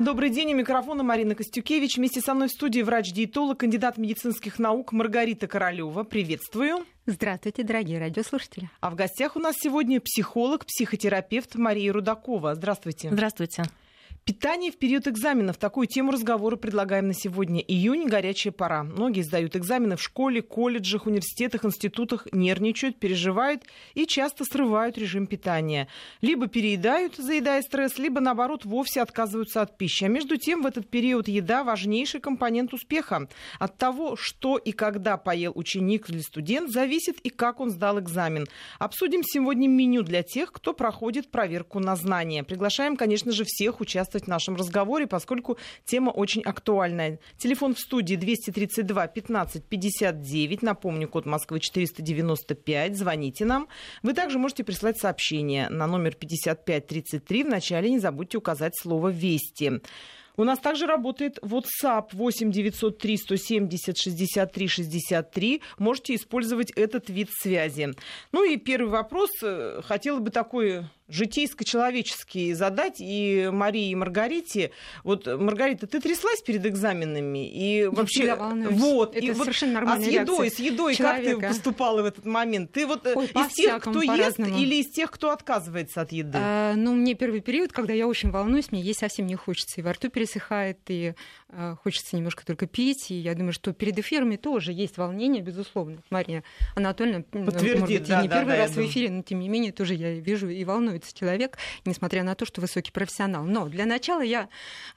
Добрый день, у микрофона Марина Костюкевич. Вместе со мной в студии врач-диетолог, кандидат медицинских наук Маргарита Королева. Приветствую. Здравствуйте, дорогие радиослушатели. А в гостях у нас сегодня психолог, психотерапевт Мария Рудакова. Здравствуйте. Здравствуйте. Питание в период экзаменов. Такую тему разговора предлагаем на сегодня. Июнь – горячая пора. Многие сдают экзамены в школе, колледжах, университетах, институтах, нервничают, переживают и часто срывают режим питания. Либо переедают, заедая стресс, либо, наоборот, вовсе отказываются от пищи. А между тем, в этот период еда – важнейший компонент успеха. От того, что и когда поел ученик или студент, зависит и как он сдал экзамен. Обсудим сегодня меню для тех, кто проходит проверку на знания. Приглашаем, конечно же, всех участников участвовать в нашем разговоре, поскольку тема очень актуальная. Телефон в студии 232 15 59. Напомню, код Москвы 495. Звоните нам. Вы также можете прислать сообщение на номер 5533. Вначале не забудьте указать слово «Вести». У нас также работает WhatsApp 8 903 170 63 63. Можете использовать этот вид связи. Ну и первый вопрос. Э, хотела бы такой житейско-человеческие задать и Марии, и Маргарите. Вот, Маргарита, ты тряслась перед экзаменами? И вообще... Вот, Это и совершенно вот, А с едой, с едой человека. как ты поступала в этот момент? Ты вот э, Ой, из тех, кто ест, или из тех, кто отказывается от еды? А, ну, мне первый период, когда я очень волнуюсь, мне есть совсем не хочется. И во рту пересыхает, и а, хочется немножко только пить. И я думаю, что перед эфирами тоже есть волнение, безусловно. Мария Анатольевна, Подтвердит, может быть, да, не да, первый да, раз в эфире, но тем не менее тоже я вижу и волнуется человек, несмотря на то, что высокий профессионал. Но для начала я,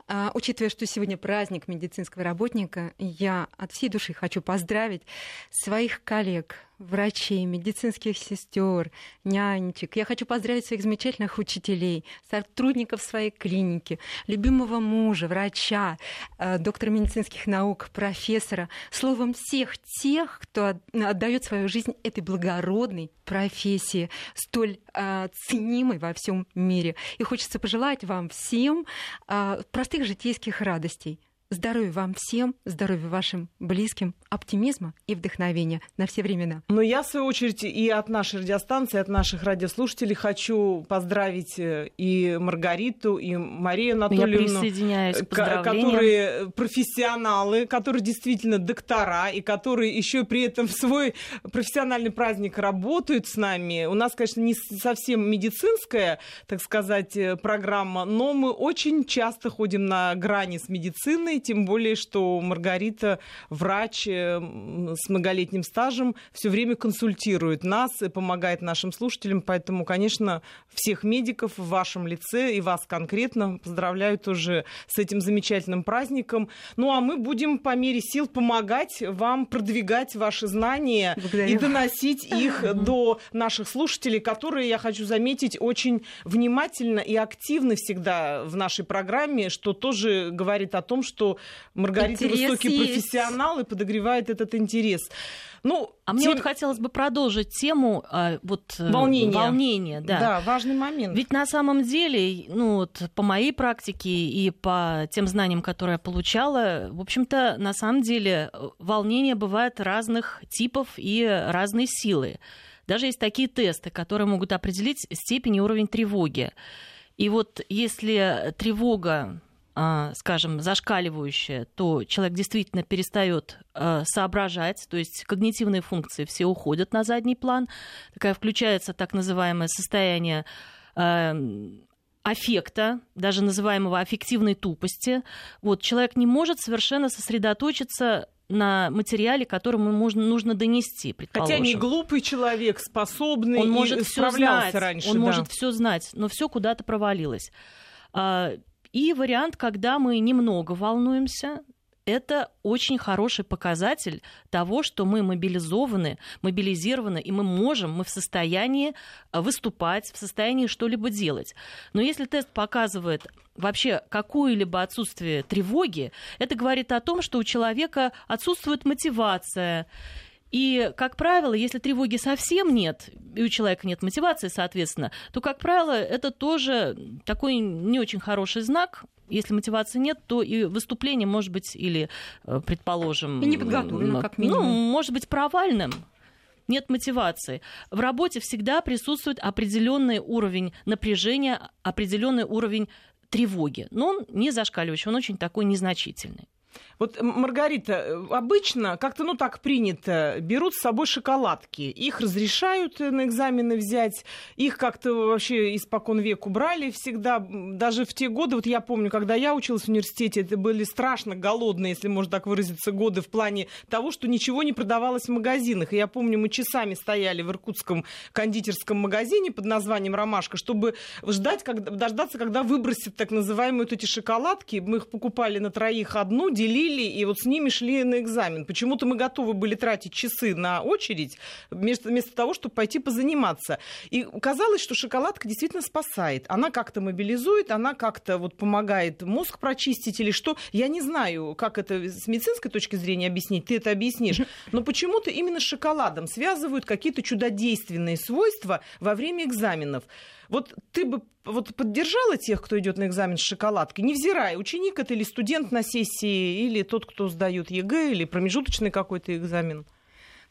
а, учитывая, что сегодня праздник медицинского работника, я от всей души хочу поздравить своих коллег, врачей, медицинских сестер, нянечек. Я хочу поздравить своих замечательных учителей, сотрудников своей клиники, любимого мужа, врача, э, доктора медицинских наук, профессора. Словом, всех тех, кто отдает свою жизнь этой благородной профессии, столь э, ценимой во всем мире. И хочется пожелать вам всем э, простых житейских радостей Здоровья вам всем, здоровья вашим близким, оптимизма и вдохновения на все времена. Но я, в свою очередь, и от нашей радиостанции, от наших радиослушателей хочу поздравить э, и Маргариту, и Марию Анатольевну, я присоединяюсь к которые профессионалы, которые действительно доктора, и которые еще при этом в свой профессиональный праздник работают с нами. У нас, конечно, не совсем медицинская, так сказать, э, программа, но мы очень часто ходим на грани с медициной, и тем более, что Маргарита врач э, с многолетним стажем, все время консультирует нас и помогает нашим слушателям, поэтому, конечно, всех медиков в вашем лице и вас конкретно поздравляю тоже с этим замечательным праздником. Ну а мы будем по мере сил помогать вам продвигать ваши знания Благодарю. и доносить их до наших слушателей, которые, я хочу заметить, очень внимательно и активно всегда в нашей программе, что тоже говорит о том, что Маргарита интерес высокий есть. профессионал и подогревает этот интерес. Ну, а тем... мне вот хотелось бы продолжить тему а, вот, э, волнения. волнения да. да, важный момент. Ведь на самом деле, ну, вот, по моей практике и по тем знаниям, которые я получала, в общем-то, на самом деле волнение бывает разных типов и разной силы. Даже есть такие тесты, которые могут определить степень и уровень тревоги. И вот если тревога скажем, зашкаливающая, то человек действительно перестает а, соображать, то есть когнитивные функции все уходят на задний план, такая включается так называемое состояние а, аффекта, даже называемого аффективной тупости. Вот, человек не может совершенно сосредоточиться на материале, который ему можно, нужно донести, Хотя не глупый человек, способный, он может все знать, раньше. Он да. может все знать, но все куда-то провалилось. И вариант, когда мы немного волнуемся, это очень хороший показатель того, что мы мобилизованы, мобилизированы, и мы можем, мы в состоянии э, выступать, в состоянии что-либо делать. Но если тест показывает вообще какое-либо отсутствие тревоги, это говорит о том, что у человека отсутствует мотивация, и, как правило, если тревоги совсем нет, и у человека нет мотивации, соответственно, то, как правило, это тоже такой не очень хороший знак. Если мотивации нет, то и выступление может быть или, э, предположим... И не подготовлено, как минимум. Ну, может быть, провальным нет мотивации. В работе всегда присутствует определенный уровень напряжения, определенный уровень тревоги. Но он не зашкаливающий, он очень такой незначительный. Вот, Маргарита, э, обычно как-то, ну, так принято, берут с собой шоколадки. Их разрешают на экзамены взять. Их как-то вообще испокон веку брали всегда. Даже в те годы, вот я помню, когда я училась в университете, это были страшно голодные, если можно так выразиться, годы в плане того, что ничего не продавалось в магазинах. И я помню, мы часами стояли в иркутском кондитерском магазине под названием «Ромашка», чтобы ждать, когда, дождаться, когда выбросят так называемые вот эти шоколадки. Мы их покупали на троих одну, делили, и вот с ними шли на экзамен. Почему-то мы готовы были тратить часы на очередь, вместо, вместо того, чтобы пойти позаниматься. И казалось, что шоколадка действительно спасает. Она как-то мобилизует, она как-то вот помогает мозг прочистить или что. Я не знаю, как это с медицинской точки зрения объяснить, ты это объяснишь. Но почему-то именно с шоколадом связывают какие-то чудодейственные свойства во время экзаменов. Вот ты бы вот поддержала тех, кто идет на экзамен с шоколадкой, невзирая, ученик это или студент на сессии, или тот, кто сдает ЕГЭ, или промежуточный какой-то экзамен?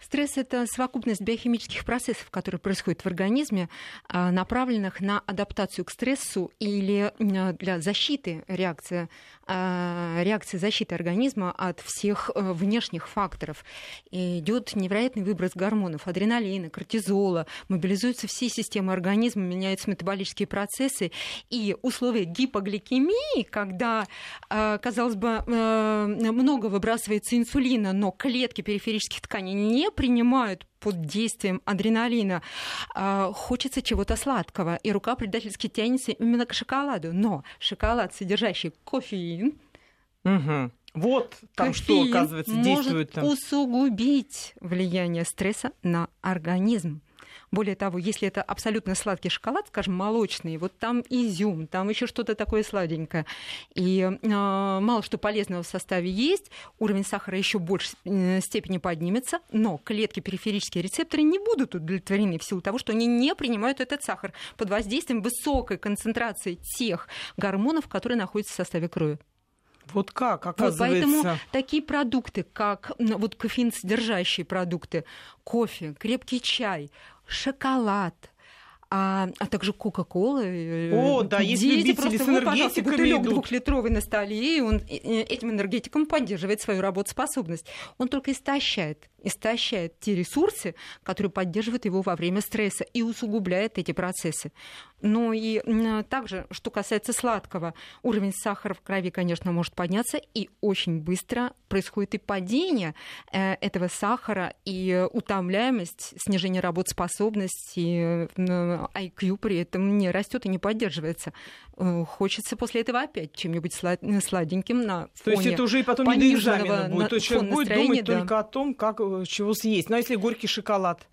Стресс – это совокупность биохимических процессов, которые происходят в организме, а, направленных на адаптацию к стрессу или для защиты реакции, реакции защиты организма от всех э, внешних факторов. Идет невероятный выброс гормонов, адреналина, кортизола, мобилизуются все системы организма, меняются метаболические процессы, и условия гипогликемии, когда, казалось бы, э, много выбрасывается инсулина, но клетки периферических тканей не не принимают под действием адреналина, э, хочется чего-то сладкого, и рука предательски тянется именно к шоколаду. Но шоколад, содержащий кофеин, угу. Вот там что, оказывается, действует. Может усугубить влияние стресса на организм. Более того, если это абсолютно сладкий шоколад, скажем, молочный, вот там изюм, там еще что-то такое сладенькое, и э, мало что полезного в составе есть, уровень сахара еще больше э, степени поднимется, но клетки периферические рецепторы не будут удовлетворены в силу того, что они не принимают этот сахар под воздействием высокой концентрации тех гормонов, которые находятся в составе крови. Вот как, оказывается. Вот поэтому такие продукты, как вот кофеин содержащие продукты, кофе, крепкий чай, шоколад, а, а также Кока-Кола. Э, О, да, есть Дети просто, с энергетиками бутылек двухлитровый на столе, и он этим энергетиком поддерживает свою работоспособность. Он только истощает истощает те ресурсы, которые поддерживают его во время стресса и усугубляет эти процессы. Ну и также, что касается сладкого, уровень сахара в крови, конечно, может подняться, и очень быстро происходит и падение э, этого сахара, и утомляемость, снижение работоспособности, IQ при этом не растет и не поддерживается. Э, хочется после этого опять чем-нибудь сладеньким на фоне То есть это уже и потом не до экзамена будет. То есть человек будет думать да. только о том, как э, чего съесть. Ну а если горький шоколад?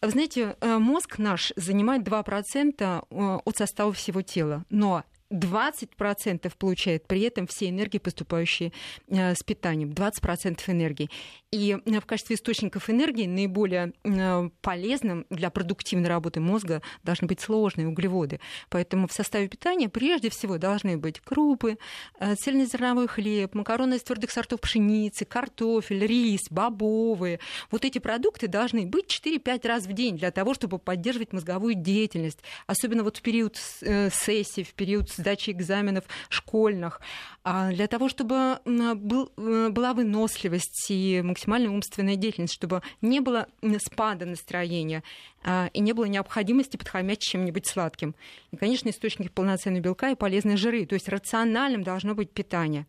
Вы знаете, э, мозг наш занимает 2% от состава всего тела, но 20% получает при этом все энергии, поступающие с питанием. 20% энергии. И э, в качестве источников энергии наиболее э, полезным для продуктивной работы мозга должны быть сложные углеводы. Поэтому в составе питания прежде всего должны быть крупы, э, цельнозерновой хлеб, макароны из твердых сортов пшеницы, картофель, рис, бобовые. Вот эти продукты должны быть 4-5 раз в день для того, чтобы поддерживать мозговую деятельность. Особенно вот в период сессии, в период сдачи экзаменов школьных. А для того, чтобы был, была выносливость и максимальная умственная деятельность, чтобы не было спада настроения а, и не было необходимости подхамять чем-нибудь сладким. И, конечно, источники полноценного белка и полезные жиры. То есть рациональным должно быть питание.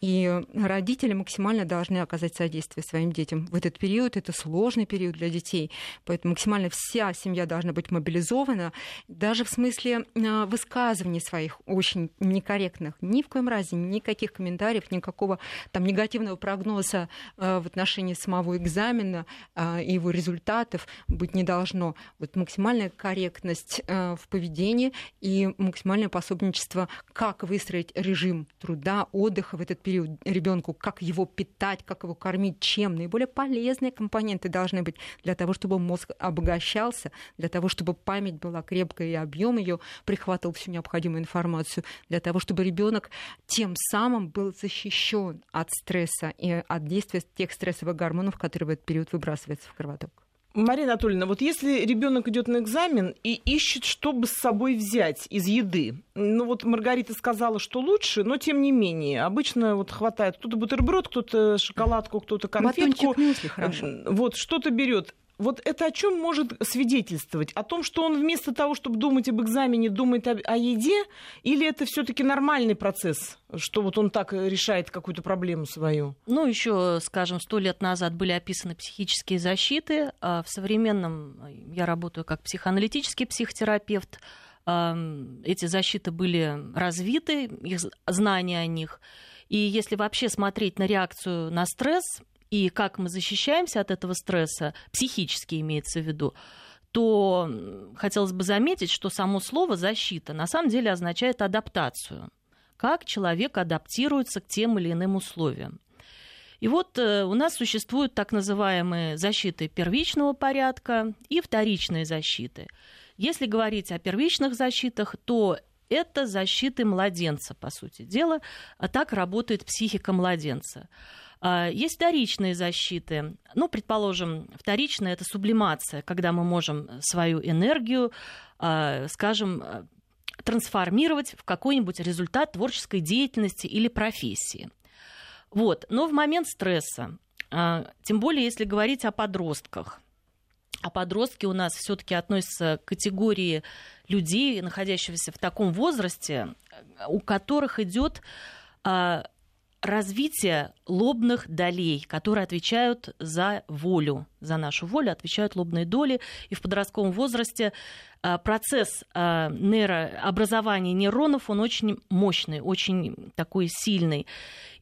И родители максимально должны оказать содействие своим детям. В этот период это сложный период для детей, поэтому максимально вся семья должна быть мобилизована, даже в смысле а, высказываний своих очень некорректных. Ни в коем разе никаких комментариев, никакого там негативного прогноза а, в отношении самого экзамена а, и его результатов быть не должно. Вот максимальная корректность в поведении и максимальное пособничество, как выстроить режим труда, отдыха в этот период ребенку, как его питать, как его кормить, чем. Наиболее полезные компоненты должны быть для того, чтобы мозг обогащался, для того, чтобы память была крепкая и объем ее прихватывал всю необходимую информацию, для того, чтобы ребенок тем самым был защищен от стресса и от действия тех стрессовых гормонов, которые в этот период выбрасываются в кровоток. Марина Анатольевна, вот если ребенок идет на экзамен и ищет, что бы с собой взять из еды, ну вот Маргарита сказала, что лучше, но тем не менее, обычно вот хватает кто-то бутерброд, кто-то шоколадку, кто-то конфетку. Батончик мюсли, хорошо. Вот что-то берет вот это о чем может свидетельствовать? О том, что он вместо того, чтобы думать об экзамене, думает о, о еде? Или это все-таки нормальный процесс, что вот он так решает какую-то проблему свою? Ну, еще, скажем, сто лет назад были описаны психические защиты. А в современном я работаю как психоаналитический психотерапевт. Эти защиты были развиты, их знания о них. И если вообще смотреть на реакцию на стресс, и как мы защищаемся от этого стресса, психически имеется в виду, то хотелось бы заметить, что само слово «защита» на самом деле означает адаптацию. Как человек адаптируется к тем или иным условиям. И вот э, у нас существуют так называемые защиты первичного порядка и вторичные защиты. Если говорить о первичных защитах, то это защиты младенца, по сути дела. А так работает психика младенца. А, есть вторичные защиты. Ну, предположим, вторичная это сублимация, когда мы можем свою энергию, а, скажем, трансформировать в какой-нибудь результат творческой деятельности или профессии. Вот. Но в момент стресса, а, тем более если говорить о подростках, а подростки у нас все-таки относятся к категории людей, находящихся в таком возрасте, у которых идет развитие лобных долей, которые отвечают за волю, за нашу волю отвечают лобные доли. И в подростковом возрасте процесс а, нейрообразования нейронов, он очень мощный, очень такой сильный.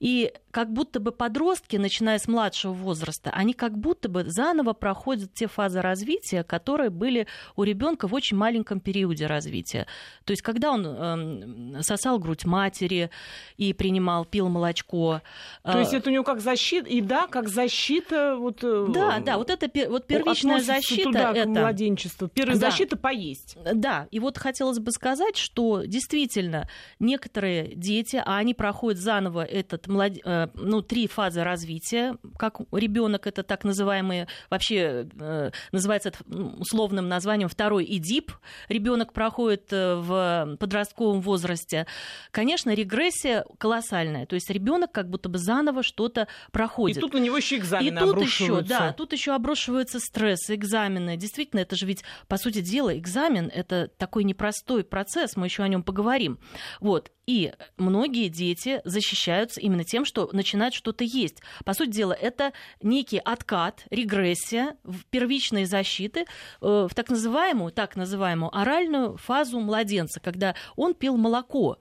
И как будто бы подростки, начиная с младшего возраста, они как будто бы заново проходят те фазы развития, которые были у ребенка в очень маленьком периоде развития. То есть, когда он э, сосал грудь матери и принимал, пил молочко. То есть, это у него как защита, и да, как защита. Вот, э, да, да, вот это вот первичная защита. Туда, это... к младенчеству. Первая да. защита поесть. Да, и вот хотелось бы сказать, что действительно некоторые дети, а они проходят заново этот млад... Э, ну, три фазы развития, как ребенок, это так называемые, вообще э, называется условным названием второй ИДИП, ребенок проходит э, в подростковом возрасте. Конечно, регрессия колоссальная, то есть ребенок как будто бы заново что-то проходит. И тут на него еще экзамены И тут еще, да, тут еще обрушивается стресс, экзамены. Действительно, это же ведь, по сути дела, экзамен — это такой непростой процесс, мы еще о нем поговорим. Вот. И многие дети защищаются именно тем, что начинают что-то есть. По сути дела, это некий откат, регрессия в первичной защиты э, в так называемую, так называемую оральную фазу младенца, когда он пил молоко.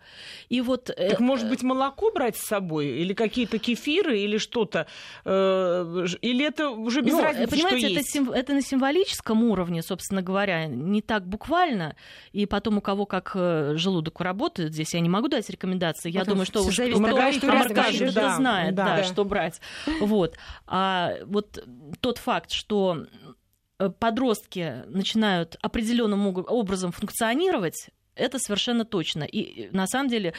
И вот, э, так, может быть, молоко брать с собой? Или какие-то кефиры, или что-то? Э, или это уже без ну, разницы, понимаете, это, сим, это на символическом уровне, собственно говоря, не так буквально. И потом у кого как желудок работает, здесь я не могу дать рекомендации. Я думаю, что уж кто, Маргарита, Маргарита да, знает, да, да, что брать. Вот. А вот тот факт, что э, подростки начинают определенным образом функционировать, это совершенно точно. И на самом деле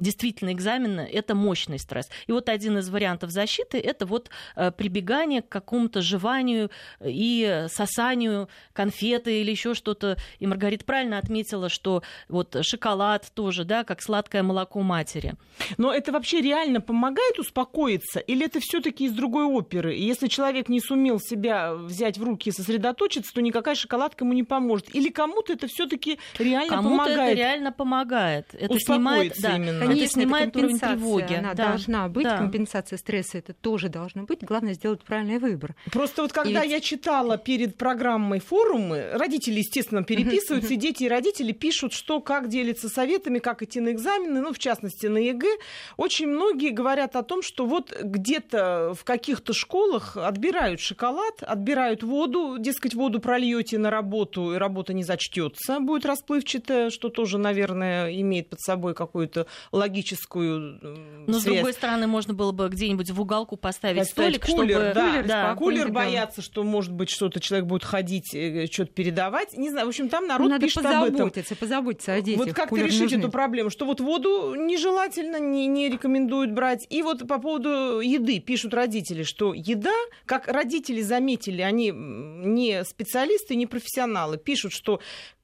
действительно экзамены — это мощный стресс. И вот один из вариантов защиты — это вот э, прибегание к какому-то жеванию и сосанию конфеты или еще что-то. И Маргарита правильно отметила, что вот шоколад тоже, да, как сладкое молоко матери. Но это вообще реально помогает успокоиться? Или это все таки из другой оперы? И если человек не сумел себя взять в руки и сосредоточиться, то никакая шоколадка ему не поможет? Или кому-то это все таки реально кому помогает? Кому-то это реально помогает. Это снимает, да, именно. Конечно, это снимает уровень тревоги. Она да. должна быть, да. компенсация стресса это тоже должно быть. Главное сделать правильный выбор. Просто вот когда и я читала перед программой форумы, родители, естественно, переписываются, и дети и родители пишут, что как делиться советами, как идти на экзамены, ну, в частности, на ЕГЭ. Очень многие говорят о том, что вот где-то в каких-то школах отбирают шоколад, отбирают воду, дескать, воду прольете на работу, и работа не зачтется, будет расплывчатая, что тоже, наверное, имеет под собой какую-то логическую Но, связь. с другой стороны, можно было бы где-нибудь в уголку поставить, поставить столик, кулер, чтобы... Да, кулер, да, кулер боятся, что, может быть, что-то человек будет ходить, э, что-то передавать. Не знаю, в общем, там народ Надо пишет об этом. позаботиться о детях. Вот как решить нужны. эту проблему? Что вот воду нежелательно, не, не рекомендуют брать. И вот по поводу еды пишут родители, что еда, как родители заметили, они не специалисты, не профессионалы, пишут, что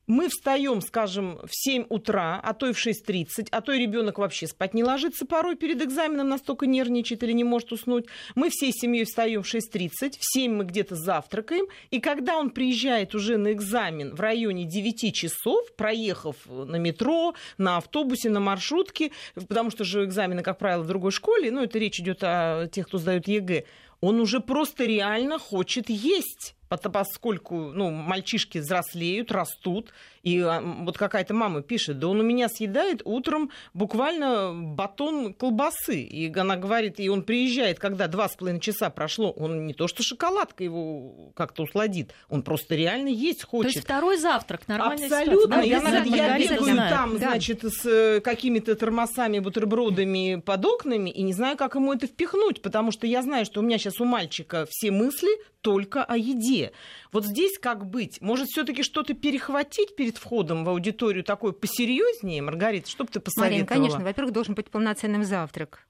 мы встаем, скажем, в 7 утра, а то и в 6.30, а то и ребенок вообще спать не ложится порой перед экзаменом, настолько нервничает или не может уснуть. Мы всей семьей встаем в 6.30, в 7 мы где-то завтракаем, и когда он приезжает уже на экзамен в районе 9 часов, проехав на метро, на автобусе, на маршрутке, потому что же экзамены, как правило, в другой школе, ну это речь идет о тех, кто сдает ЕГЭ, он уже просто реально хочет есть поскольку ну, мальчишки взрослеют, растут, и а, вот какая-то мама пишет, да он у меня съедает утром буквально батон колбасы. И она говорит, и он приезжает, когда два с половиной часа прошло, он не то что шоколадка его как-то усладит, он просто реально есть хочет. То есть второй завтрак, нормально. Абсолютно. Я, я бегаю там, да. значит, с э, какими-то тормозами, бутербродами под окнами, и не знаю, как ему это впихнуть, потому что я знаю, что у меня сейчас у мальчика все мысли только о еде. Вот здесь как быть? Может, все-таки что-то перехватить перед входом в аудиторию такое посерьезнее, Маргарита, что бы ты посоветовала? Марин, конечно. Во-первых, должен быть полноценным завтрак.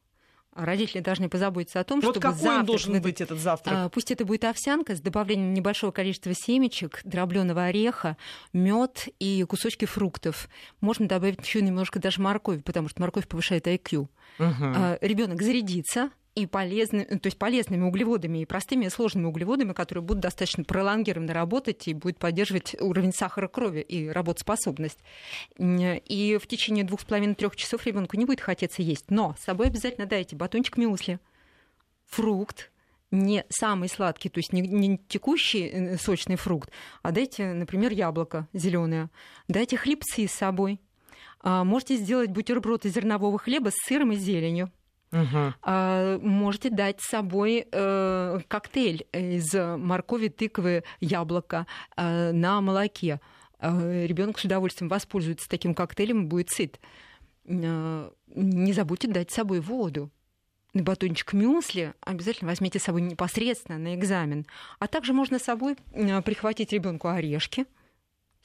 Родители должны позаботиться о том, вот чтобы какой завтрак... он должен быть, этот завтрак? А, пусть это будет овсянка с добавлением небольшого количества семечек, дробленого ореха, мед и кусочки фруктов. Можно добавить еще немножко даже моркови, потому что морковь повышает IQ. Угу. А, ребенок зарядится, и полезны, то есть полезными углеводами и простыми и сложными углеводами, которые будут достаточно пролонгированно работать и будут поддерживать уровень сахара крови и работоспособность. И в течение двух с половиной трех часов ребенку не будет хотеться есть. Но с собой обязательно дайте батончик мюсли, фрукт, не самый сладкий, то есть не, не текущий э, сочный фрукт, а дайте, например, яблоко зеленое, дайте хлебцы с собой. А, можете сделать бутерброд из зернового хлеба с сыром и зеленью. Угу. Можете дать с собой э, коктейль из моркови, тыквы, яблока э, на молоке. Э, ребенок с удовольствием воспользуется таким коктейлем и будет сыт. Не забудьте дать с собой воду. Батончик мюсли обязательно возьмите с собой непосредственно на экзамен. А также можно с собой прихватить ребенку орешки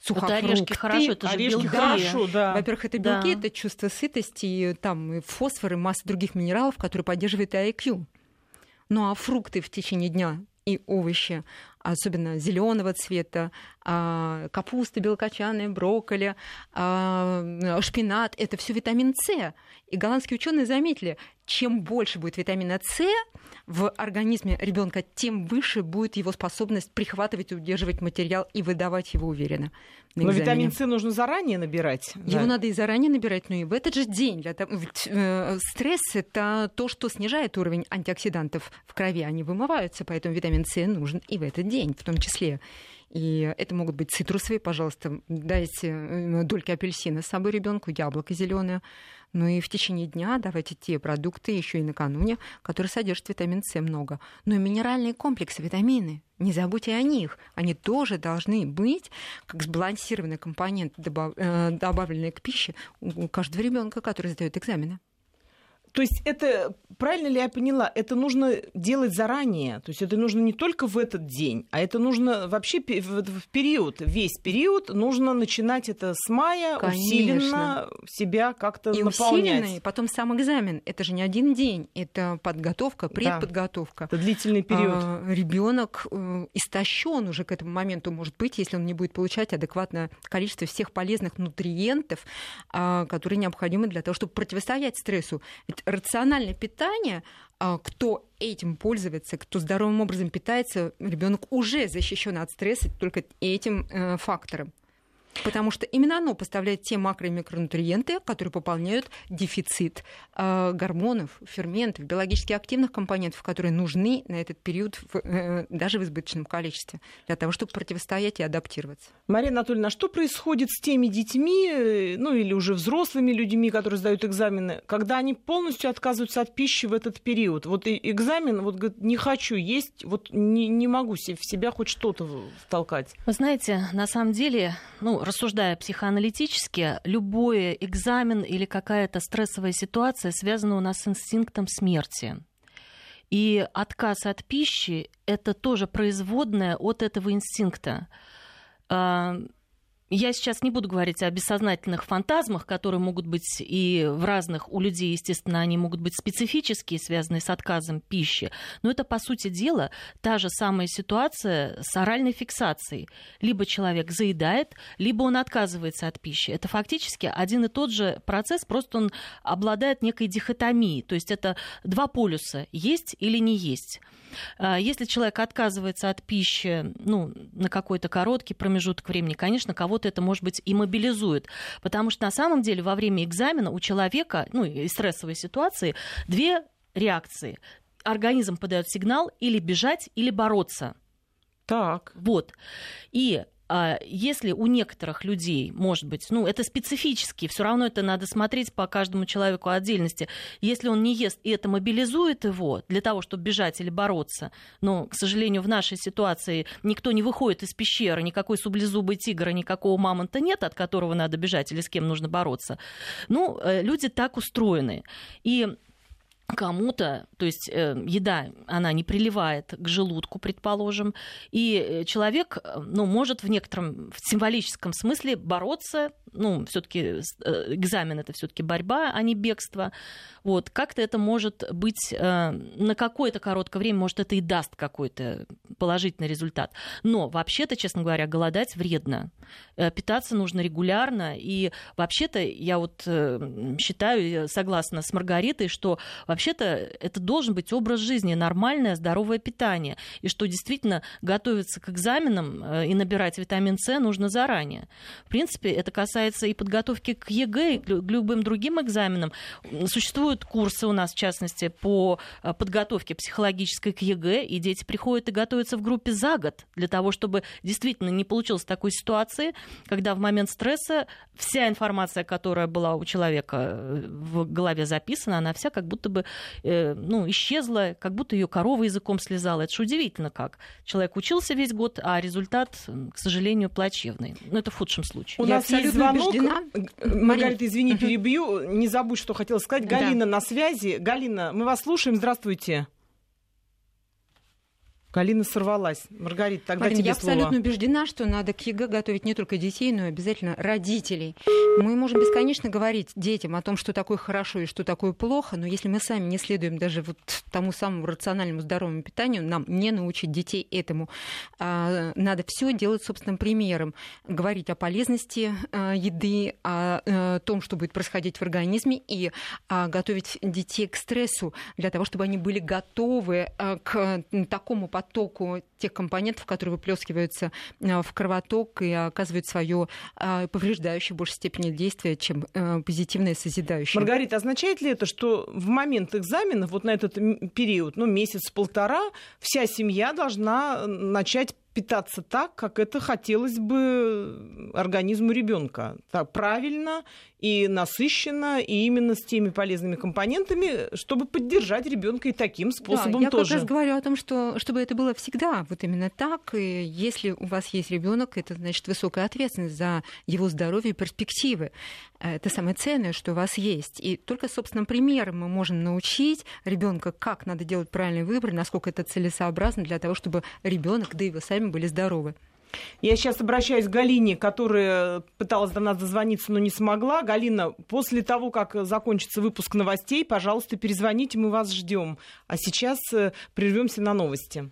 сухофрукты. Вот орешки хорошо, это же орешки белки. хорошо, да. Во-первых, это белки, да. это чувство сытости, и там и фосфор, и масса других минералов, которые поддерживают IQ. Ну а фрукты в течение дня и овощи, особенно зеленого цвета, а, капуста белокочанная, брокколи, а, шпинат, это все витамин С. И голландские ученые заметили, чем больше будет витамина С в организме ребенка, тем выше будет его способность прихватывать и удерживать материал и выдавать его уверенно. Но витамин С нужно заранее набирать. Его да. надо и заранее набирать, но и в этот же день. Э, стресс это то, что снижает уровень антиоксидантов в крови. Они вымываются, поэтому витамин С нужен и в этот день в том числе. И это могут быть цитрусовые, пожалуйста, дайте э, дольки апельсина с собой ребенку, яблоко зеленое. Ну и в течение дня давайте те продукты, еще и накануне, которые содержат витамин С много. Ну и минеральные комплексы, витамины. Не забудьте о них. Они тоже должны быть как сбалансированный компонент, э, добавленный к пище у каждого ребенка, который сдает экзамены. То есть это, правильно ли я поняла, это нужно делать заранее? То есть это нужно не только в этот день, а это нужно вообще в период, весь период, нужно начинать это с мая, Конечно. усиленно себя как-то и наполнять. Усиленно, и потом сам экзамен. Это же не один день, это подготовка, предподготовка. Да, это длительный период. А, ребенок э, истощен уже к этому моменту, может быть, если он не будет получать адекватное количество всех полезных нутриентов, а, которые необходимы для того, чтобы противостоять стрессу. Ведь рациональное питание, а, кто этим пользуется, кто здоровым образом питается, ребенок уже защищен от стресса только этим э, фактором. Потому что именно оно поставляет те макро- и микронутриенты, которые пополняют дефицит э, гормонов, ферментов, биологически активных компонентов, которые нужны на этот период в, э, даже в избыточном количестве для того, чтобы противостоять и адаптироваться. Мария Анатольевна, а что происходит с теми детьми, э, ну или уже взрослыми людьми, которые сдают экзамены, когда они полностью отказываются от пищи в этот период? Вот экзамен, вот говорит, не хочу есть, вот не, не могу в себя хоть что-то втолкать. Вы знаете, на самом деле, ну, ну, рассуждая психоаналитически, любой экзамен или какая-то стрессовая ситуация связана у нас с инстинктом смерти. И отказ от пищи – это тоже производное от этого инстинкта. Я сейчас не буду говорить о бессознательных фантазмах, которые могут быть и в разных у людей, естественно, они могут быть специфические, связанные с отказом пищи. Но это, по сути дела, та же самая ситуация с оральной фиксацией. Либо человек заедает, либо он отказывается от пищи. Это фактически один и тот же процесс, просто он обладает некой дихотомией. То есть это два полюса, есть или не есть. А, если человек отказывается от пищи ну, на какой-то короткий промежуток времени, конечно, кого-то это, может быть, и мобилизует. Потому что на самом деле во время экзамена у человека, ну, и стрессовой ситуации, две реакции. Организм подает сигнал или бежать, или бороться. Так. Вот. И если у некоторых людей, может быть, ну, это специфически, все равно это надо смотреть по каждому человеку отдельности. Если он не ест, и это мобилизует его для того, чтобы бежать или бороться, но, к сожалению, в нашей ситуации никто не выходит из пещеры, никакой сублезубый тигр, никакого мамонта нет, от которого надо бежать или с кем нужно бороться. Ну, э, люди так устроены. И кому-то, то есть э, еда, она не приливает к желудку, предположим, и э, человек, э, ну, может в некотором в символическом смысле бороться, ну, все-таки э, экзамен это все-таки борьба, а не бегство. Вот как-то это может быть э, на какое-то короткое время, может это и даст какой-то положительный результат. Но вообще-то, честно говоря, голодать вредно. Э, питаться нужно регулярно, и вообще-то я вот э, считаю, согласна с Маргаритой, что вообще-то это должен быть образ жизни, нормальное, здоровое питание, и что действительно готовиться к экзаменам э, и набирать витамин С нужно заранее. В принципе, это касается и подготовки к ЕГЭ, и к любым другим экзаменам. Существуют курсы у нас, в частности, по подготовке психологической к ЕГЭ, и дети приходят и готовятся в группе за год для того, чтобы действительно не получилось такой ситуации, когда в момент стресса вся информация, которая была у человека в голове записана, она вся как будто бы Э, ну, исчезла, как будто ее корова языком слезала. Это же удивительно как. Человек учился весь год, а результат, к сожалению, плачевный. Ну, это в худшем случае. У Я нас есть звонок. Убеждена. Маргарита, извини, перебью. Не забудь, что хотела сказать. Галина да. на связи. Галина, мы вас слушаем. Здравствуйте. Галина сорвалась. Маргарита, тогда Марина, тебе я слово. абсолютно убеждена, что надо к ЕГЭ готовить не только детей, но и обязательно родителей. Мы можем бесконечно говорить детям о том, что такое хорошо и что такое плохо, но если мы сами не следуем даже вот тому самому рациональному здоровому питанию, нам не научить детей этому. А, надо все делать собственным примером. Говорить о полезности а, еды, о э, том, что будет происходить в организме, и а, готовить детей к стрессу для того, чтобы они были готовы к такому потоку потоку тех компонентов, которые выплескиваются э, в кровоток и оказывают свое э, повреждающее в большей степени действие, чем э, позитивное созидающее. Маргарита, означает ли это, что в момент экзаменов, вот на этот период, ну, месяц-полтора, вся семья должна начать питаться так, как это хотелось бы организму ребенка. Так, правильно и насыщенно, и именно с теми полезными компонентами, чтобы поддержать ребенка и таким способом да, я тоже. Я как раз говорю о том, что чтобы это было всегда вот именно так. И если у вас есть ребенок, это значит высокая ответственность за его здоровье и перспективы. Это самое ценное, что у вас есть. И только собственным примером мы можем научить ребенка, как надо делать правильный выбор, насколько это целесообразно для того, чтобы ребенок, да и вы сами были здоровы. Я сейчас обращаюсь к Галине, которая пыталась до нас дозвониться, но не смогла. Галина, после того, как закончится выпуск новостей, пожалуйста, перезвоните, мы вас ждем. А сейчас э, прервемся на новости.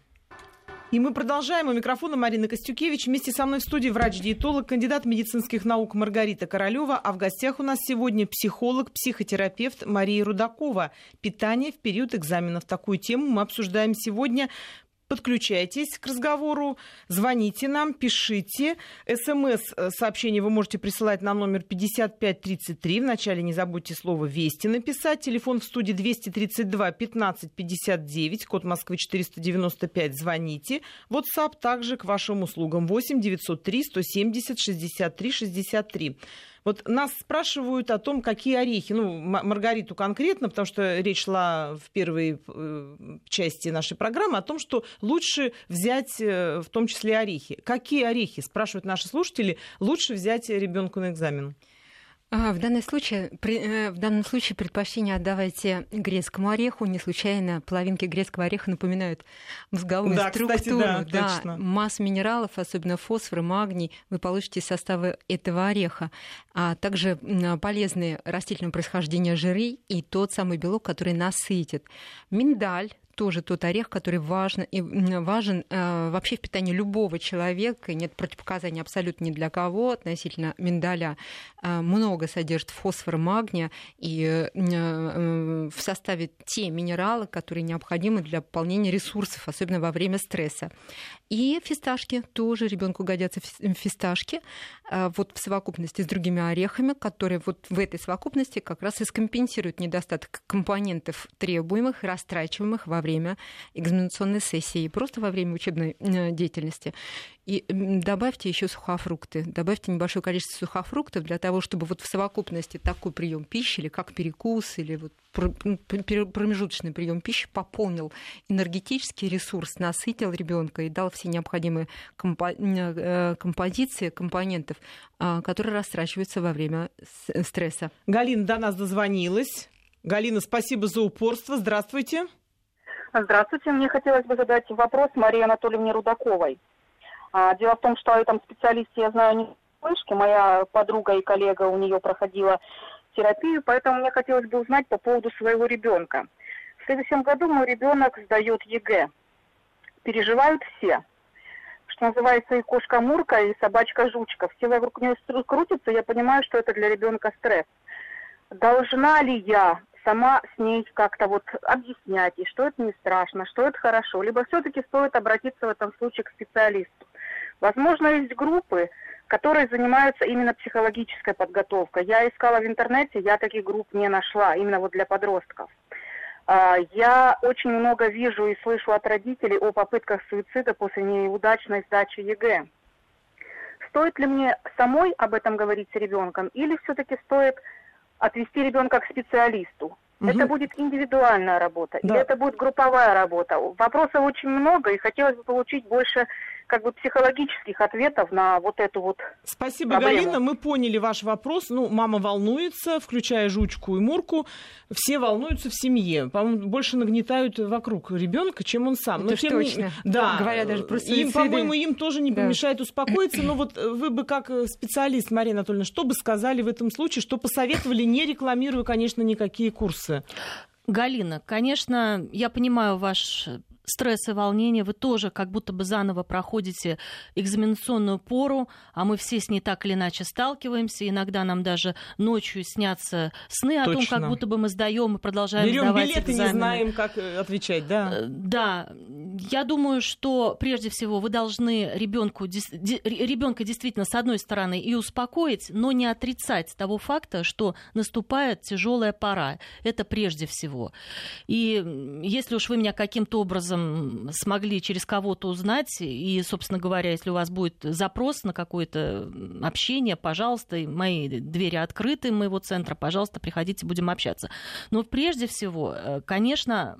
И мы продолжаем. У микрофона Марина Костюкевич. Вместе со мной в студии врач-диетолог, кандидат медицинских наук Маргарита Королева. А в гостях у нас сегодня психолог, психотерапевт Мария Рудакова. Питание в период экзаменов. Такую тему мы обсуждаем сегодня. Подключайтесь к разговору, звоните нам, пишите. СМС-сообщение э, вы можете присылать на номер 5533. Вначале не забудьте слово «Вести» написать. Телефон в студии 232 15 59, код Москвы 495. Звоните. WhatsApp также к вашим услугам 8 903 170 63 63. Вот нас спрашивают о том, какие орехи, ну, Маргариту конкретно, потому что речь шла в первой э, части нашей программы о том, что лучше взять э, в том числе орехи. Какие орехи, спрашивают наши слушатели, лучше взять ребенку на экзамен? А, в, данном случае, при, э, в данном случае предпочтение отдавайте грецкому ореху. Не случайно половинки грецкого ореха напоминают мозговую да, структуру. Кстати, да, да, точно. масс минералов, особенно фосфор, магний, вы получите из состава этого ореха. А также полезные растительного происхождения жиры и тот самый белок, который насытит. Миндаль тоже тот орех, который важен, и важен э, вообще в питании любого человека. Нет противопоказаний абсолютно ни для кого относительно миндаля. Э, много содержит фосфора, магния и э, э, в составе те минералы, которые необходимы для пополнения ресурсов, особенно во время стресса. И фисташки тоже ребенку годятся фисташки э, вот в совокупности с другими орехами, которые вот в этой совокупности как раз и скомпенсируют недостаток компонентов требуемых, растрачиваемых во время экзаменационной сессии, просто во время учебной э, деятельности. И добавьте еще сухофрукты, добавьте небольшое количество сухофруктов для того, чтобы вот в совокупности такой прием пищи или как перекус или вот промежуточный прием пищи пополнил энергетический ресурс, насытил ребенка и дал все необходимые э, композиции компонентов, а, которые растрачиваются во время стресса. Галина до нас дозвонилась. Галина, спасибо за упорство. Здравствуйте. Здравствуйте. Мне хотелось бы задать вопрос Марии Анатольевне Рудаковой. А, дело в том, что о этом специалисте я знаю не слышки. Моя подруга и коллега у нее проходила терапию, поэтому мне хотелось бы узнать по поводу своего ребенка. В следующем году мой ребенок сдает ЕГЭ. Переживают все. Что называется и кошка Мурка, и собачка Жучка. Все вокруг нее крутятся, я понимаю, что это для ребенка стресс. Должна ли я сама с ней как-то вот объяснять ей, что это не страшно, что это хорошо, либо все-таки стоит обратиться в этом случае к специалисту. Возможно, есть группы, которые занимаются именно психологической подготовкой. Я искала в интернете, я таких групп не нашла, именно вот для подростков. А, я очень много вижу и слышу от родителей о попытках суицида после неудачной сдачи ЕГЭ. Стоит ли мне самой об этом говорить с ребенком, или все-таки стоит отвести ребенка к специалисту. Угу. Это будет индивидуальная работа, да. или это будет групповая работа. Вопросов очень много, и хотелось бы получить больше как бы психологических ответов на вот эту вот Спасибо, проблему. Галина. Мы поняли ваш вопрос. Ну, мама волнуется, включая жучку и мурку. Все волнуются в семье. По-моему, больше нагнетают вокруг ребенка, чем он сам. Это Но, тем точно. Не... Да. Говорят даже про Им, по-моему, им тоже не да. помешает успокоиться. Но вот вы бы как специалист, Мария Анатольевна, что бы сказали в этом случае? Что посоветовали, не рекламируя, конечно, никакие курсы? Галина, конечно, я понимаю ваш стресс и волнение, вы тоже как будто бы заново проходите экзаменационную пору, а мы все с ней так или иначе сталкиваемся. Иногда нам даже ночью снятся сны о том, как будто бы мы сдаем и продолжаем Берем сдавать билеты, экзамены. не знаем, как э, отвечать, да? Э, да, я думаю, что прежде всего вы должны ребенку, ребенка действительно с одной стороны и успокоить, но не отрицать того факта, что наступает тяжелая пора. Это прежде всего. И если уж вы меня каким-то образом смогли через кого-то узнать, и, собственно говоря, если у вас будет запрос на какое-то общение, пожалуйста, мои двери открыты моего центра, пожалуйста, приходите, будем общаться. Но прежде всего, э, конечно,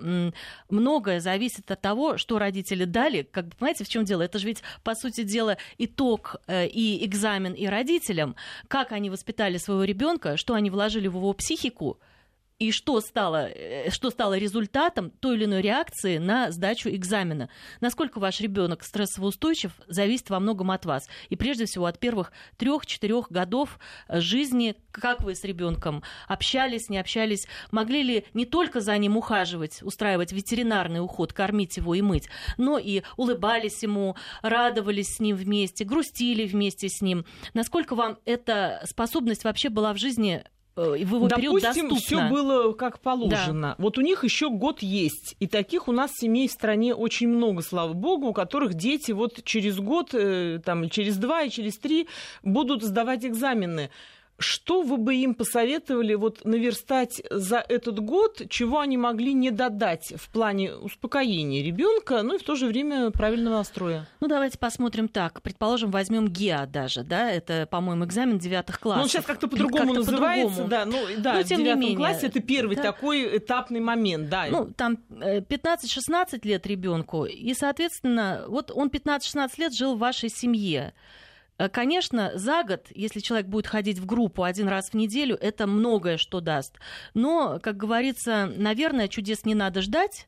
многое зависит от того, что родители дали. Как бы, понимаете, в чем дело? Это же ведь, по сути дела, итог э, и экзамен и родителям, как они воспитали своего ребенка, что они вложили в его психику, и что стало, э, что стало результатом той или иной реакции на сдачу экзамена. Насколько ваш ребенок стрессоустойчив, зависит во многом от вас. И прежде всего от первых трех-четырех годов жизни, как вы с ребенком общались, не общались, могли ли не только за ним ухаживать, устраивать ветеринарный уход, кормить его и мыть, но и улыбались ему, радовались с ним вместе, грустили вместе с ним. Насколько вам эта способность вообще была в жизни в его Допустим, все было как положено. Да. Вот у них еще год есть. И таких у нас семей в стране очень много, слава богу, у которых дети вот через год, э, там, через два и через три будут сдавать экзамены Что вы бы им посоветовали вот наверстать за этот год, чего они могли не додать в плане успокоения ребенка, ну и в то же время правильного настроя? Ну, давайте посмотрим так. Предположим, возьмем ГИА даже, да, это, по-моему, экзамен девятых классов. Ну, он сейчас как-то по-другому как называется, по-другому. да, ну, да, Но, тем в девятом классе это первый да. такой этапный момент, да. Ну, там 15-16 э, лет ребенку, и, соответственно, вот он 15-16 лет жил в вашей семье. Э, конечно, за год, если человек будет ходить в группу один раз в неделю, это многое что даст. Но, как говорится, наверное, чудес не надо ждать.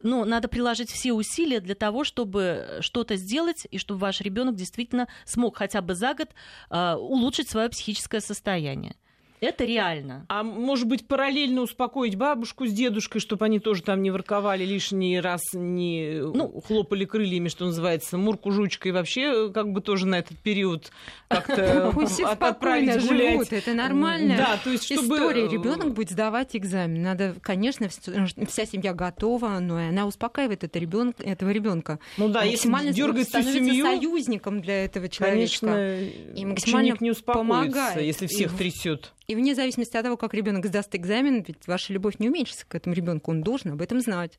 Но надо приложить все усилия для того, чтобы что-то сделать, и чтобы ваш ребенок действительно смог хотя бы за год э, улучшить свое психическое состояние. Это реально. А может быть, параллельно успокоить бабушку с дедушкой, чтобы они тоже там не ворковали лишний раз, не ну, хлопали крыльями, что называется, мурку жучкой вообще как бы тоже на этот период как-то отправить гулять. Это нормально. Да, то есть чтобы... История. Э, Ребенок будет сдавать экзамен. Надо, конечно, вся семья готова, но она успокаивает это ребенок, этого ребенка. Ну да, если дергает всю семью... союзником для этого человека. Конечно, и максимально не успокоится, если всех трясет. И вне зависимости от того, как ребенок сдаст экзамен, ведь ваша любовь не уменьшится к этому ребенку, он должен об этом знать.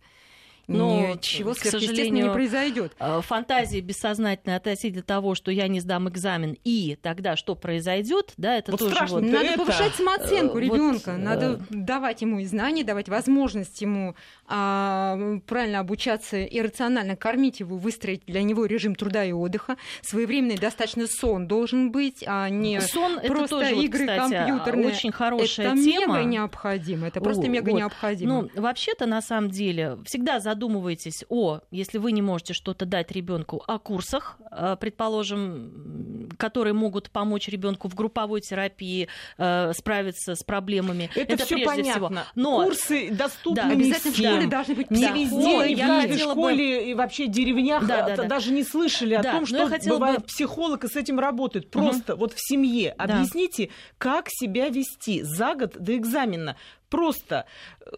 Но ничего, к сожалению, не произойдет. Э, фантазии бессознательной относительно того, что я не сдам экзамен, и тогда что произойдет, да, это вот тоже страшно. Вот... Надо это... повышать самооценку э, ребенка, вот... надо давать ему и знания, давать возможность ему а, правильно обучаться и рационально кормить его, выстроить для него режим труда и отдыха. Своевременный достаточно сон должен быть, а не сон просто это тоже, игры вот, кстати, компьютерные. Очень хорошая это тема. мега необходимо. Это просто О, мега вот. необходимо. Ну, вообще-то, на самом деле, всегда задумывайтесь о, если вы не можете что-то дать ребенку, о курсах, э, предположим, которые могут помочь ребенку в групповой терапии э, справиться с проблемами. Это, это все понятно. Всего. Но курсы доступны да, обязательно школе должны быть Не везде, и в каждой школе, бы... и вообще деревнях да, да, да. даже не слышали о да, том, что бывает бы... психолог и с этим работает. Просто угу. вот в семье объясните, как себя вести за год до экзамена. Просто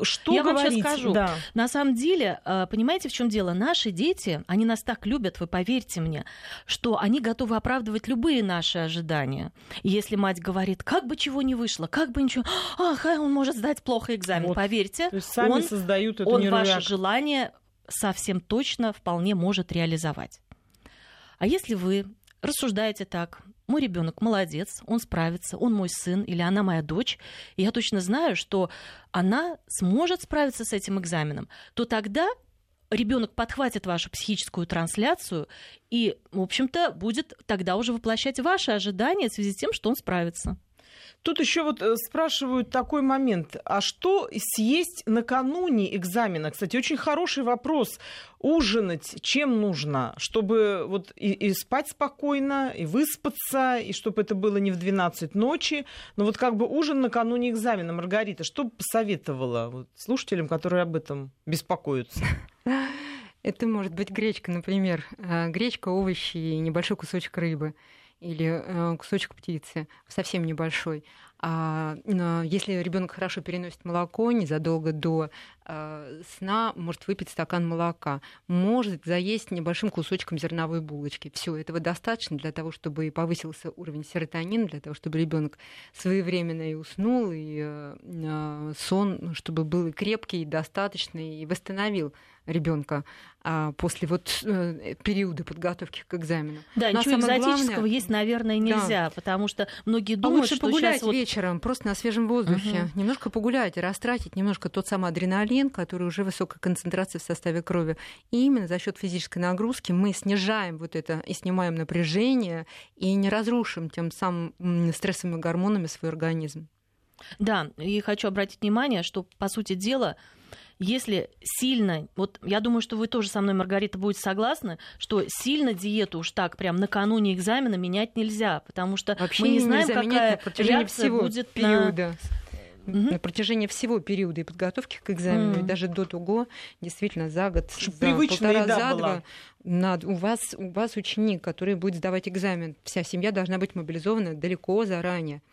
что Я говорить? вам сейчас скажу. Да. На самом деле, э, понимаете, в чем дело? Наши дети, они нас так любят, вы поверьте мне, что они готовы оправдывать любые наши ожидания. И если мать говорит, как бы чего не вышло, как бы ничего, ах, он может сдать плохо экзамен, вот. поверьте, То есть сами он, создают эту он ваше желание совсем точно вполне может реализовать. А если вы рассуждаете так, мой ребенок молодец, он справится, он мой сын или она моя дочь, и я точно знаю, что она сможет справиться с этим экзаменом, то тогда ребенок подхватит вашу психическую трансляцию и, в общем-то, будет тогда уже воплощать ваши ожидания в связи с тем, что он справится. Тут еще вот э, спрашивают такой момент. А что съесть накануне экзамена? Кстати, очень хороший вопрос. Ужинать чем нужно? Чтобы вот и, и спать спокойно, и выспаться, и чтобы это было не в 12 ночи. Но вот как бы ужин накануне экзамена. Маргарита, что бы посоветовала вот, слушателям, которые об этом беспокоятся? Это может быть гречка, например. Э, гречка, овощи и небольшой кусочек рыбы или э, кусочек птицы, совсем небольшой. А, если ребенок хорошо переносит молоко, незадолго до э, сна может выпить стакан молока, может заесть небольшим кусочком зерновой булочки. Все этого достаточно для того, чтобы повысился уровень серотонина, для того, чтобы ребенок своевременно и уснул, и э, сон, чтобы был крепкий, и достаточный, и восстановил ребенка после вот э, периода подготовки к экзамену. Да, Но ничего экзотического главное... есть, наверное, нельзя, да. потому что многие думают, а лучше что погулять вот... вечером, просто на свежем воздухе, угу. немножко погулять, растратить немножко тот самый адреналин, который уже высокая концентрация в составе крови. И именно за счет физической нагрузки мы снижаем вот это и снимаем напряжение и не разрушим тем самым стрессовыми гормонами свой организм. Да, и хочу обратить внимание, что, по сути дела, если сильно, вот я думаю, что вы тоже со мной, Маргарита, будете согласны, что сильно диету уж так прям накануне экзамена менять нельзя, потому что Вообще мы не знаем, какая на реакция всего будет периода. На... на протяжении всего периода и подготовки к экзамену, mm. и даже до того, действительно, за год, Чтобы за полтора, за два, над, у, вас, у вас ученик, который будет сдавать экзамен, вся семья должна быть мобилизована далеко заранее.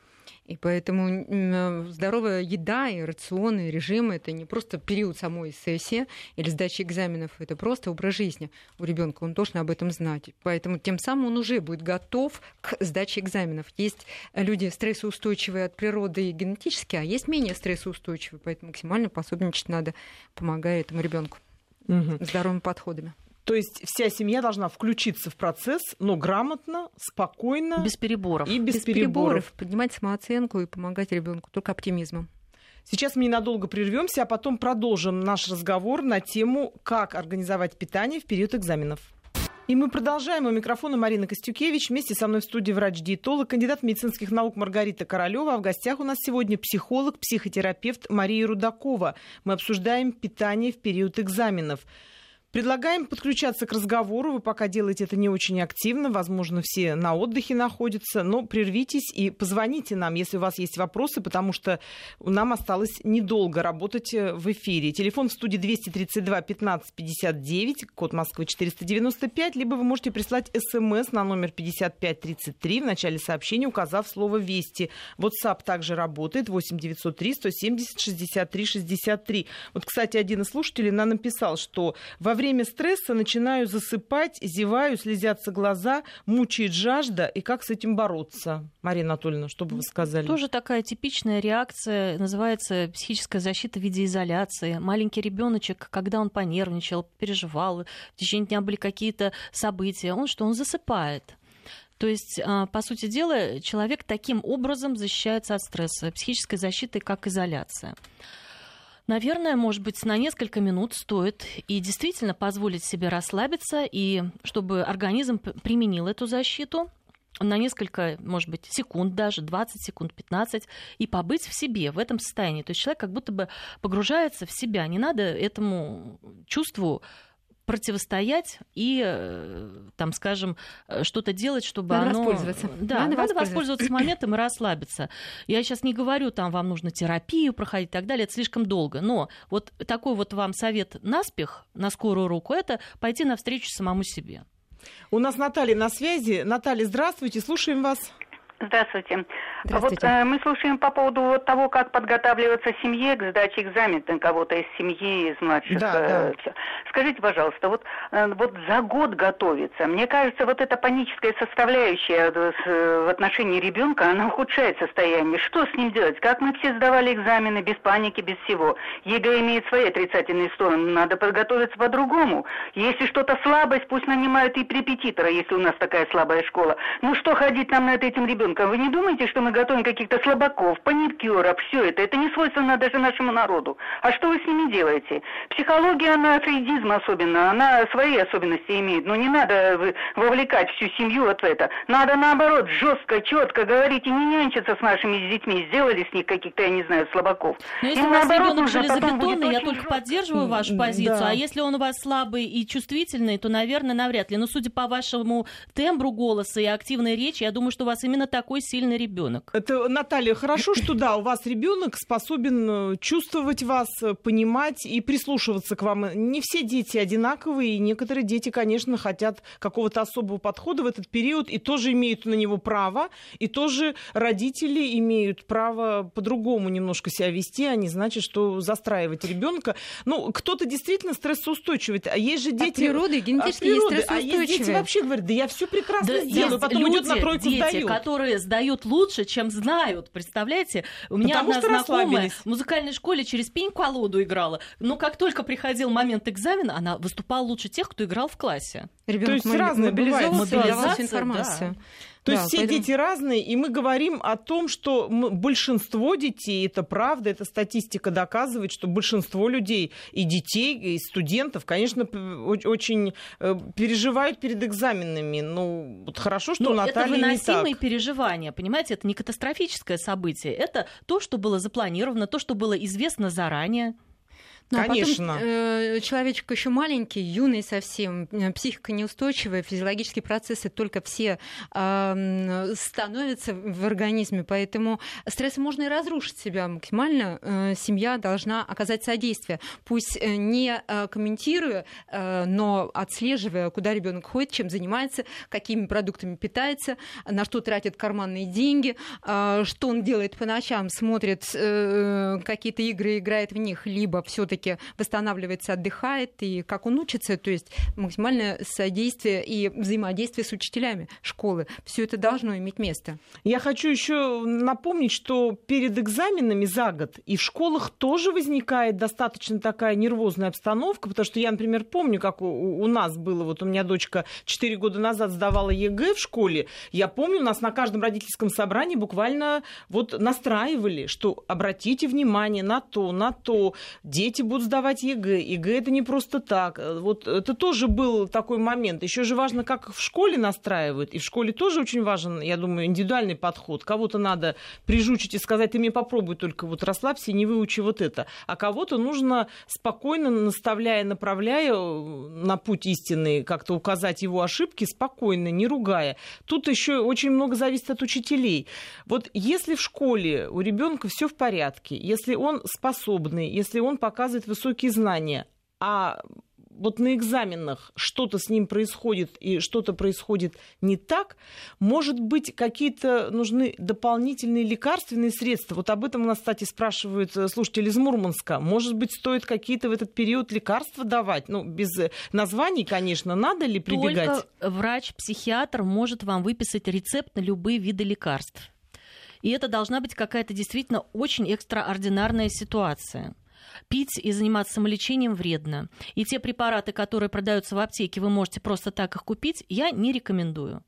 И поэтому здоровая еда и рационы, и режимы это не просто период самой сессии или сдачи экзаменов, это просто образ жизни у ребенка. Он должен об этом знать. Поэтому тем самым он уже будет готов к сдаче экзаменов. Есть люди стрессоустойчивые от природы и генетически, а есть менее стрессоустойчивые. Поэтому максимально пособничать надо, помогая этому ребенку угу. здоровыми подходами. То есть вся семья должна включиться в процесс, но грамотно, спокойно. Без переборов. И без, без переборов. переборов. Поднимать самооценку и помогать ребенку только оптимизмом. Сейчас мы ненадолго прервемся, а потом продолжим наш разговор на тему, как организовать питание в период экзаменов. И мы продолжаем. У микрофона Марина Костюкевич. Вместе со мной в студии врач-диетолог, кандидат медицинских наук Маргарита Королева. А в гостях у нас сегодня психолог, психотерапевт Мария Рудакова. Мы обсуждаем питание в период экзаменов. Предлагаем подключаться к разговору. Вы пока делаете это не очень активно. Возможно, все на отдыхе находятся. Но прервитесь и позвоните нам, если у вас есть вопросы, потому что нам осталось недолго работать э, в эфире. Телефон в студии 232 15 59, код Москвы 495, либо вы можете прислать смс на номер 5533 в начале сообщения, указав слово «Вести». WhatsApp также работает 8 903 170 63 63. Вот, кстати, один из слушателей нам написал, что во время стресса начинаю засыпать, зеваю, слезятся глаза, мучает жажда. И как с этим бороться? Марина Анатольевна, что бы вы сказали? Тоже такая типичная реакция, называется психическая защита в виде изоляции. Маленький ребеночек, когда он понервничал, переживал, в течение дня были какие-то события, он что, он засыпает. То есть, а, по сути дела, человек таким образом защищается от стресса. Психической защиты как изоляция. Наверное, может быть, на несколько минут стоит и действительно позволить себе расслабиться, и чтобы организм применил эту защиту, на несколько, может быть, секунд даже, 20 секунд, 15, и побыть в себе, в этом состоянии. То есть человек как будто бы погружается в себя. Не надо этому чувству противостоять и, э, там, скажем, э, что-то делать, чтобы надо оно... Воспользоваться. Да, надо, надо воспользоваться. воспользоваться моментом и расслабиться. Я сейчас не говорю, там, вам нужно терапию проходить и так далее, это слишком долго. Но вот такой вот вам совет наспех, на скорую руку, это пойти навстречу самому себе. У нас Наталья на связи. Наталья, здравствуйте, слушаем вас. Здравствуйте. Вот э, мы слушаем по поводу вот того, как подготавливаться семье к сдаче экзамена кого-то из семьи, из младших. Да, э, да. Скажите, пожалуйста, вот, э, вот за год готовиться, мне кажется, вот эта паническая составляющая э, в отношении ребенка, она ухудшает состояние. Что с ним делать? Как мы все сдавали экзамены без паники, без всего? ЕГЭ имеет свои отрицательные стороны, надо подготовиться по-другому. Если что-то слабость, пусть нанимают и репетитора, если у нас такая слабая школа. Ну что ходить нам над этим ребенком? Вы не думаете, что мы готовим каких-то слабаков, паникеров, все это. Это не свойственно даже нашему народу. А что вы с ними делаете? Психология, она, фрейдизм особенно, она свои особенности имеет. Но не надо вовлекать всю семью вот в это. Надо наоборот, жестко, четко говорить и не нянчиться с нашими детьми. Сделали с них каких-то, я не знаю, слабаков. Но если и у вас ребенок железобетонный, я только поддерживаю вашу позицию. Да. А если он у вас слабый и чувствительный, то, наверное, навряд ли. Но судя по вашему тембру голоса и активной речи, я думаю, что у вас именно такой сильный ребенок. Это, Наталья, хорошо, что да, у вас ребенок способен э, чувствовать вас, э, понимать и прислушиваться к вам. Не все дети одинаковые, и некоторые дети, конечно, хотят какого-то особого подхода в этот период и тоже имеют на него право, и тоже родители имеют право по-другому немножко себя вести, а не значит, что застраивать ребенка. Ну, кто-то действительно стрессоустойчивый, а есть же дети... От природы, генетически от природы, а есть дети вообще говорят, да я все прекрасно да сделаю, потом люди, идет на тройку дети, сдают. которые сдают лучше, чем знают. Представляете? У меня Потому одна знакомая в музыкальной школе через пень-колоду играла. Но как только приходил момент экзамена, она выступала лучше тех, кто играл в классе. Ребенок То есть разные бывает. Мобилизация, информация. Да. То да, есть все поэтому... дети разные, и мы говорим о том, что большинство детей, это правда, эта статистика доказывает, что большинство людей, и детей, и студентов, конечно, очень э, переживают перед экзаменами. Ну, вот хорошо, что Но у Натальи это выносимые не так. переживания, понимаете, это не катастрофическое событие, это то, что было запланировано, то, что было известно заранее. Ну, Конечно. А потом, э, человечек еще маленький, юный совсем, э, психика неустойчивая, физиологические процессы только все э, становятся в организме, поэтому стресс можно и разрушить себя максимально. Э, семья должна оказать содействие, пусть э, не э, комментируя, э, но отслеживая, куда ребенок ходит, чем занимается, какими продуктами питается, на что тратит карманные деньги, э, что он делает по ночам, смотрит э, какие-то игры, играет в них, либо все-таки все-таки восстанавливается, отдыхает, и как он учится, то есть максимальное содействие и взаимодействие с учителями школы. Все это должно иметь место. Я хочу еще напомнить, что перед экзаменами за год и в школах тоже возникает достаточно такая нервозная обстановка, потому что я, например, помню, как у, нас было, вот у меня дочка 4 года назад сдавала ЕГЭ в школе, я помню, у нас на каждом родительском собрании буквально вот настраивали, что обратите внимание на то, на то, дети будут сдавать ЕГЭ. ЕГЭ это не просто так. Вот это тоже был такой момент. Еще же важно, как в школе настраивают. И в школе тоже очень важен, я думаю, индивидуальный подход. Кого-то надо прижучить и сказать, ты мне попробуй только вот расслабься и не выучи вот это. А кого-то нужно спокойно, наставляя, направляя на путь истинный, как-то указать его ошибки спокойно, не ругая. Тут еще очень много зависит от учителей. Вот если в школе у ребенка все в порядке, если он способный, если он показывает показывает высокие знания, а вот на экзаменах что-то с ним происходит и что-то происходит не так, может быть, какие-то нужны дополнительные лекарственные средства. Вот об этом у нас, кстати, спрашивают э, слушатели из Мурманска. Может быть, стоит какие-то в этот период лекарства давать? Ну, без названий, конечно, надо ли прибегать? Только врач-психиатр может вам выписать рецепт на любые виды лекарств. И это должна быть какая-то действительно очень экстраординарная ситуация пить и заниматься самолечением вредно. И те препараты, которые продаются в аптеке, вы можете просто так их купить, я не рекомендую.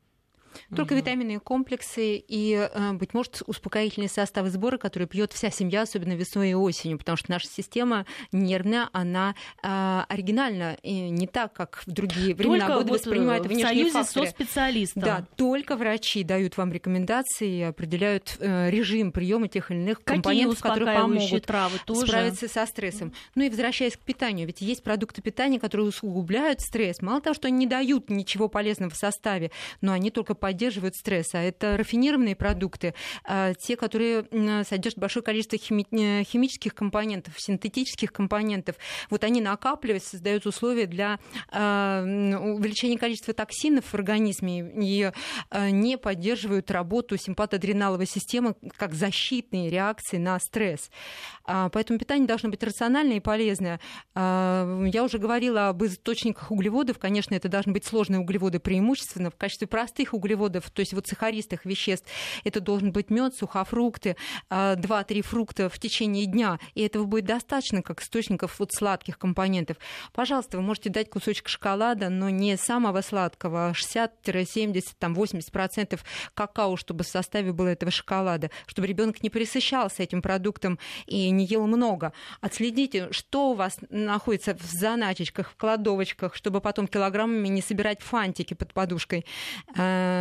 Только угу. витаминные комплексы и, э, быть может, успокоительные составы сбора, которые пьет вся семья, особенно весной и осенью, потому что наша система нервная, она э, оригинальна, и не так, как в другие времена только года вот воспринимает внешние в союзе факторы. со специалистом. Да, только врачи дают вам рекомендации и определяют э, режим приема тех или иных Какие компонентов, которые помогут травы тоже? справиться со стрессом. Ну и возвращаясь к питанию, ведь есть продукты питания, которые усугубляют стресс. Мало того, что они не дают ничего полезного в составе, но они только поддерживают стресс. А это рафинированные продукты, а, те, которые содержат большое количество хими- э, химических компонентов, синтетических компонентов. Вот они накапливаются, создают условия для а, увеличения количества токсинов в организме и а, не поддерживают работу симпатоадреналовой системы как защитные реакции на стресс. Поэтому питание должно быть рациональное и полезное. Я уже говорила об источниках углеводов. Конечно, это должны быть сложные углеводы преимущественно. В качестве простых углеводов углеводов, то есть вот сахаристых веществ, это должен быть мед, сухофрукты, 2-3 а, фрукта в течение дня, и этого будет достаточно как источников вот сладких компонентов. Пожалуйста, вы можете дать кусочек шоколада, но не самого сладкого, а 60-70, там 80% какао, чтобы в составе было этого шоколада, чтобы ребенок не присыщался этим продуктом и не ел много. Отследите, что у вас находится в заначечках, в кладовочках, чтобы потом килограммами не собирать фантики под подушкой Э,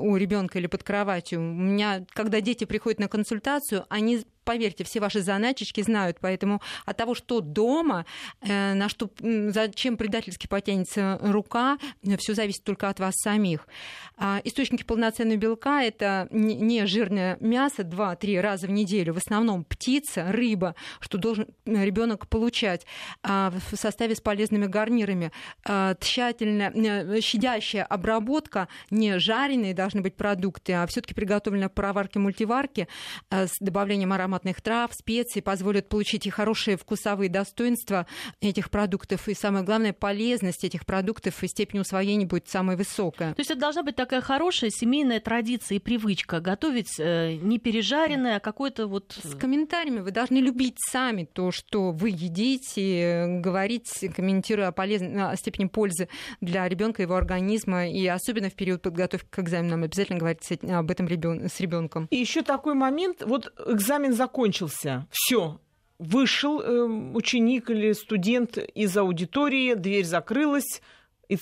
у ребенка или под кроватью. У меня, когда дети приходят на консультацию, они поверьте, все ваши заначечки знают, поэтому от того, что дома, э, на что, зачем предательски потянется рука, э, все зависит только от вас самих. А источники полноценного белка – это не жирное мясо 2-3 раза в неделю, в основном птица, рыба, что должен ребенок получать а в составе с полезными гарнирами. А тщательная, э, щадящая обработка, не жареные должны быть продукты, а все таки приготовленная в пароварке-мультиварке с добавлением аромата ароматных трав, специй позволят получить и хорошие вкусовые достоинства этих продуктов, и самое главное, полезность этих продуктов и степень усвоения будет самая высокая. То есть это должна быть такая хорошая семейная традиция и привычка готовить э, не пережаренное, а какое-то вот... С комментариями. Вы должны любить сами то, что вы едите, говорить, комментируя о, полез... о степени пользы для ребенка его организма, и особенно в период подготовки к экзаменам. Обязательно говорить об этом ребен... с ребенком. И еще такой момент, вот экзамен закончился. Все, вышел э, ученик или студент из аудитории, дверь закрылась,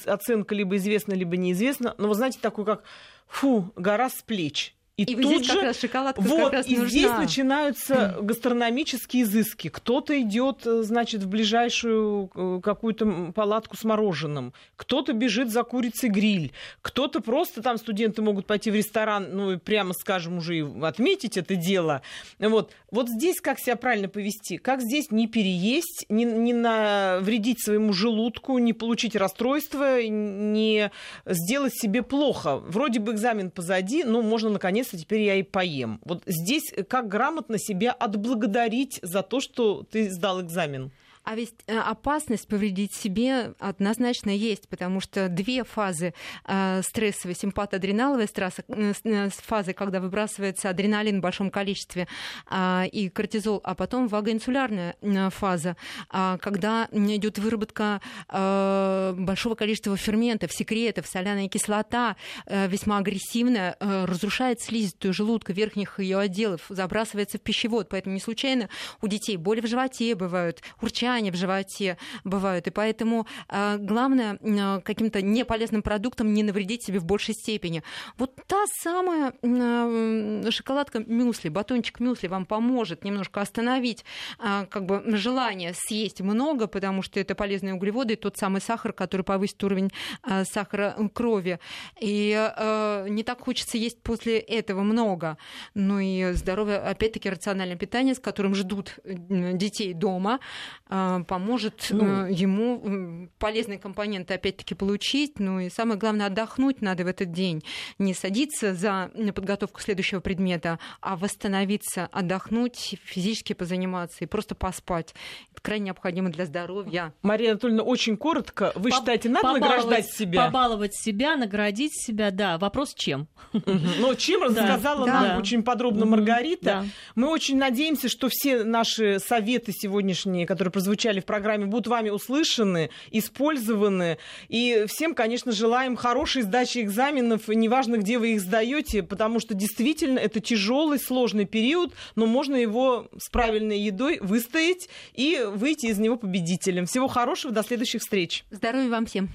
оценка либо известна, либо неизвестна. Но вы знаете, такой как, фу, гора с плеч. И, и тут же, как раз шоколадка вот, как раз и нужна. здесь начинаются гастрономические изыски. Кто-то идет, э, значит, в ближайшую э, какую-то палатку с мороженым, кто-то бежит за курицей гриль, кто-то просто там студенты могут пойти в ресторан, ну и прямо, скажем, уже и отметить это дело. Вот, вот здесь как себя правильно повести? Как здесь не переесть, не, не навредить своему желудку, не получить расстройство, не сделать себе плохо? Вроде бы экзамен позади, но можно наконец наконец-то теперь я и поем. Вот здесь как грамотно себя отблагодарить за то, что ты сдал экзамен? А ведь э, опасность повредить себе однозначно есть, потому что две фазы э, стрессовой, симпатоадреналовой стресса, э, фазы, когда выбрасывается адреналин в большом количестве э, и кортизол, а потом вагоинсулярная фаза, э, когда идет выработка большого количества ферментов, секретов, соляная кислота весьма агрессивная, разрушает слизистую желудка, верхних ее отделов, забрасывается в пищевод. Поэтому не случайно у детей боли в животе бывают, урчание в животе бывают. И поэтому э, главное э, каким-то неполезным продуктом не навредить себе в большей степени. Вот та самая э, шоколадка мюсли, батончик мюсли вам поможет немножко остановить как бы желание съесть много, потому что это полезные углеводы тот самый сахар, который повысит уровень сахара крови. И не так хочется есть после этого много. Ну и здоровое, опять-таки, рациональное питание, с которым ждут детей дома, поможет ну, э, ему полезные компоненты опять-таки получить. Ну и самое главное, отдохнуть надо в этот день. Не садиться за подготовку следующего предмета, а восстановиться, отдохнуть, физически позаниматься и просто поспать. Это крайне необходимо для здоровья. Мария Анатольевна, очень коротко. Вы По- считаете, надо награждать себя? Побаловать себя, наградить себя, да. Вопрос чем? Ну, чем рассказала нам очень подробно Маргарита. Мы очень надеемся, что все наши советы сегодняшние, которые прозвучали прозвучали в программе, будут вами услышаны, использованы. И всем, конечно, желаем хорошей сдачи экзаменов, неважно, где вы их сдаете, потому что действительно это тяжелый, сложный период, но можно его с правильной едой выстоять и выйти из него победителем. Всего хорошего, до следующих встреч. Здоровья вам всем.